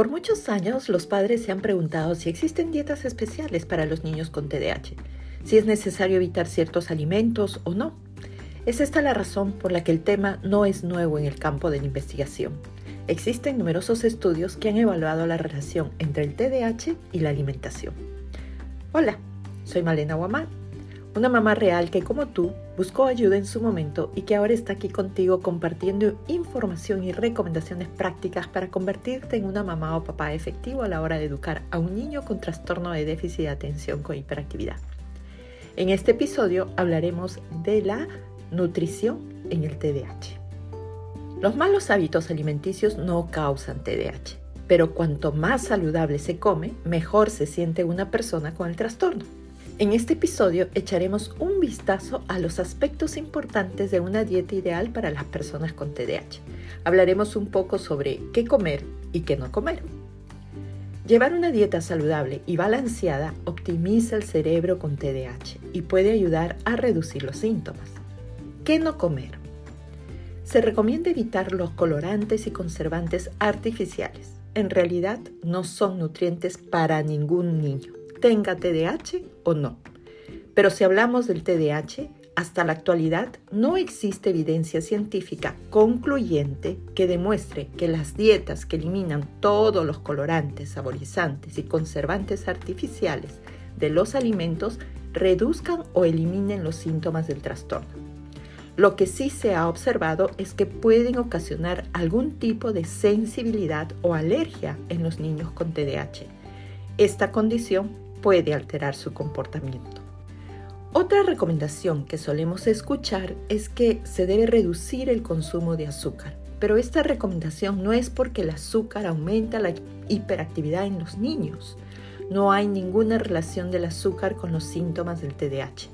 Por muchos años los padres se han preguntado si existen dietas especiales para los niños con TDAH, si es necesario evitar ciertos alimentos o no. Es esta la razón por la que el tema no es nuevo en el campo de la investigación. Existen numerosos estudios que han evaluado la relación entre el TDAH y la alimentación. Hola, soy Malena Guamán, una mamá real que como tú buscó ayuda en su momento y que ahora está aquí contigo compartiendo información y recomendaciones prácticas para convertirte en una mamá o papá efectivo a la hora de educar a un niño con trastorno de déficit de atención con hiperactividad. En este episodio hablaremos de la nutrición en el TDAH. Los malos hábitos alimenticios no causan TDAH, pero cuanto más saludable se come, mejor se siente una persona con el trastorno. En este episodio echaremos un vistazo a los aspectos importantes de una dieta ideal para las personas con TDAH. Hablaremos un poco sobre qué comer y qué no comer. Llevar una dieta saludable y balanceada optimiza el cerebro con TDAH y puede ayudar a reducir los síntomas. ¿Qué no comer? Se recomienda evitar los colorantes y conservantes artificiales. En realidad no son nutrientes para ningún niño, tenga TDAH o no. Pero si hablamos del TDAH, hasta la actualidad no existe evidencia científica concluyente que demuestre que las dietas que eliminan todos los colorantes, saborizantes y conservantes artificiales de los alimentos reduzcan o eliminen los síntomas del trastorno. Lo que sí se ha observado es que pueden ocasionar algún tipo de sensibilidad o alergia en los niños con TDAH. Esta condición puede alterar su comportamiento. Otra recomendación que solemos escuchar es que se debe reducir el consumo de azúcar, pero esta recomendación no es porque el azúcar aumenta la hiperactividad en los niños. No hay ninguna relación del azúcar con los síntomas del TDAH.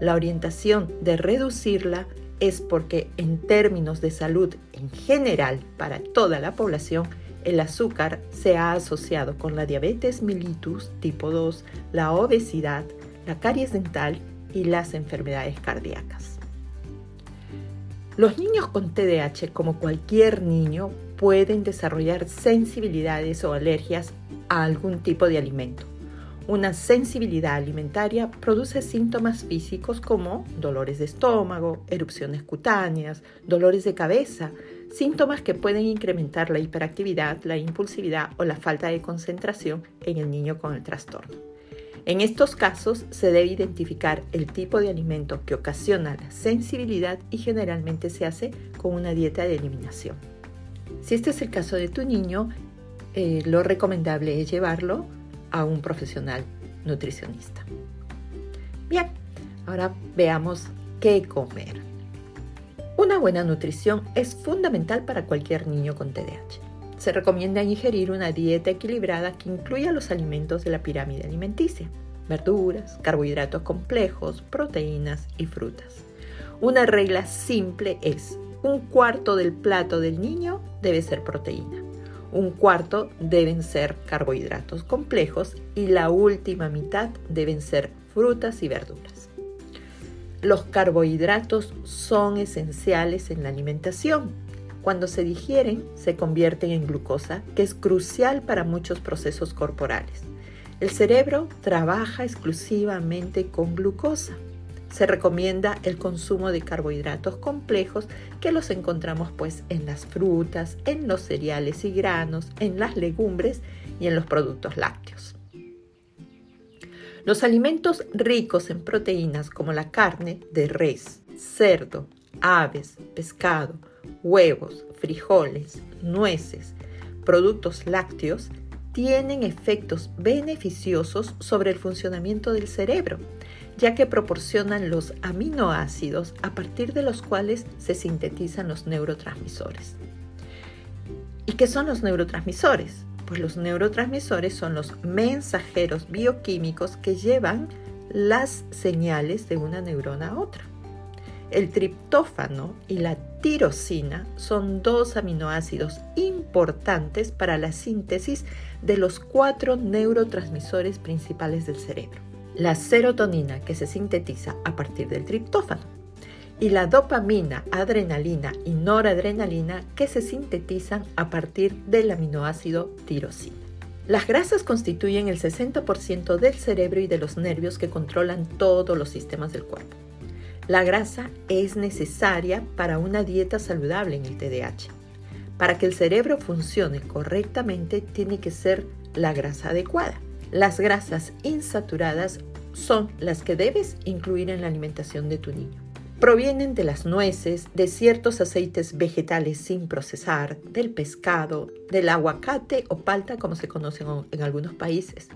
La orientación de reducirla es porque en términos de salud en general para toda la población, el azúcar se ha asociado con la diabetes mellitus tipo 2, la obesidad, la caries dental y las enfermedades cardíacas. Los niños con TDAH, como cualquier niño, pueden desarrollar sensibilidades o alergias a algún tipo de alimento. Una sensibilidad alimentaria produce síntomas físicos como dolores de estómago, erupciones cutáneas, dolores de cabeza, síntomas que pueden incrementar la hiperactividad, la impulsividad o la falta de concentración en el niño con el trastorno. En estos casos se debe identificar el tipo de alimento que ocasiona la sensibilidad y generalmente se hace con una dieta de eliminación. Si este es el caso de tu niño, eh, lo recomendable es llevarlo a un profesional nutricionista. Bien, ahora veamos qué comer. Una buena nutrición es fundamental para cualquier niño con TDAH. Se recomienda ingerir una dieta equilibrada que incluya los alimentos de la pirámide alimenticia, verduras, carbohidratos complejos, proteínas y frutas. Una regla simple es, un cuarto del plato del niño debe ser proteína, un cuarto deben ser carbohidratos complejos y la última mitad deben ser frutas y verduras. Los carbohidratos son esenciales en la alimentación. Cuando se digieren, se convierten en glucosa, que es crucial para muchos procesos corporales. El cerebro trabaja exclusivamente con glucosa se recomienda el consumo de carbohidratos complejos que los encontramos pues en las frutas, en los cereales y granos, en las legumbres y en los productos lácteos. Los alimentos ricos en proteínas como la carne de res, cerdo, aves, pescado, huevos, frijoles, nueces, productos lácteos tienen efectos beneficiosos sobre el funcionamiento del cerebro ya que proporcionan los aminoácidos a partir de los cuales se sintetizan los neurotransmisores. ¿Y qué son los neurotransmisores? Pues los neurotransmisores son los mensajeros bioquímicos que llevan las señales de una neurona a otra. El triptófano y la tirosina son dos aminoácidos importantes para la síntesis de los cuatro neurotransmisores principales del cerebro la serotonina que se sintetiza a partir del triptófano y la dopamina, adrenalina y noradrenalina que se sintetizan a partir del aminoácido tirosina. Las grasas constituyen el 60% del cerebro y de los nervios que controlan todos los sistemas del cuerpo. La grasa es necesaria para una dieta saludable en el TDAH. Para que el cerebro funcione correctamente tiene que ser la grasa adecuada. Las grasas insaturadas son las que debes incluir en la alimentación de tu niño provienen de las nueces, de ciertos aceites vegetales sin procesar, del pescado, del aguacate o palta como se conocen en algunos países.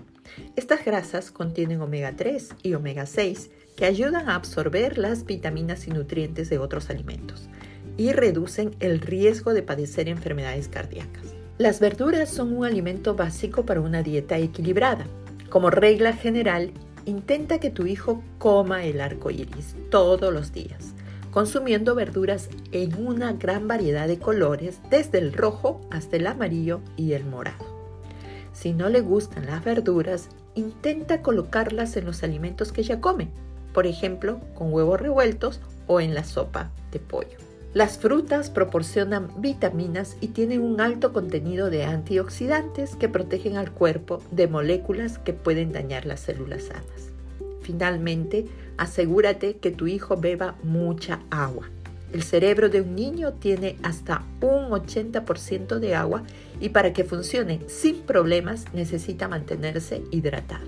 Estas grasas contienen omega 3 y omega 6 que ayudan a absorber las vitaminas y nutrientes de otros alimentos y reducen el riesgo de padecer enfermedades cardíacas. Las verduras son un alimento básico para una dieta equilibrada. Como regla general, Intenta que tu hijo coma el arco iris todos los días, consumiendo verduras en una gran variedad de colores, desde el rojo hasta el amarillo y el morado. Si no le gustan las verduras, intenta colocarlas en los alimentos que ella come, por ejemplo, con huevos revueltos o en la sopa de pollo. Las frutas proporcionan vitaminas y tienen un alto contenido de antioxidantes que protegen al cuerpo de moléculas que pueden dañar las células sanas. Finalmente, asegúrate que tu hijo beba mucha agua. El cerebro de un niño tiene hasta un 80% de agua y para que funcione sin problemas necesita mantenerse hidratado.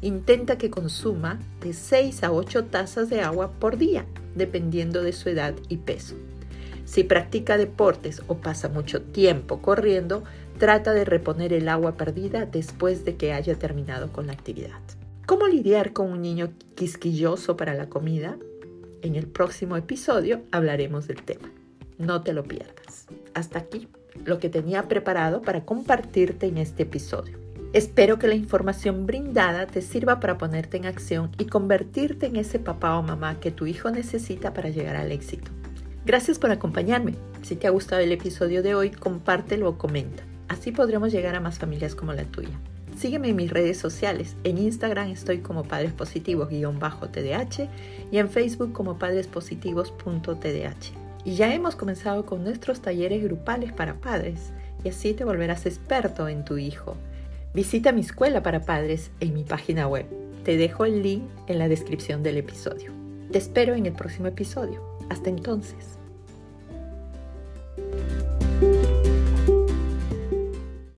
Intenta que consuma de 6 a 8 tazas de agua por día, dependiendo de su edad y peso. Si practica deportes o pasa mucho tiempo corriendo, trata de reponer el agua perdida después de que haya terminado con la actividad. ¿Cómo lidiar con un niño quisquilloso para la comida? En el próximo episodio hablaremos del tema. No te lo pierdas. Hasta aquí lo que tenía preparado para compartirte en este episodio. Espero que la información brindada te sirva para ponerte en acción y convertirte en ese papá o mamá que tu hijo necesita para llegar al éxito. Gracias por acompañarme. Si te ha gustado el episodio de hoy, compártelo o comenta. Así podremos llegar a más familias como la tuya. Sígueme en mis redes sociales. En Instagram estoy como Padres Positivos-TDH y en Facebook como padrespositivos.tdh. Y ya hemos comenzado con nuestros talleres grupales para padres y así te volverás experto en tu hijo. Visita mi escuela para padres en mi página web. Te dejo el link en la descripción del episodio. Te espero en el próximo episodio. Hasta entonces.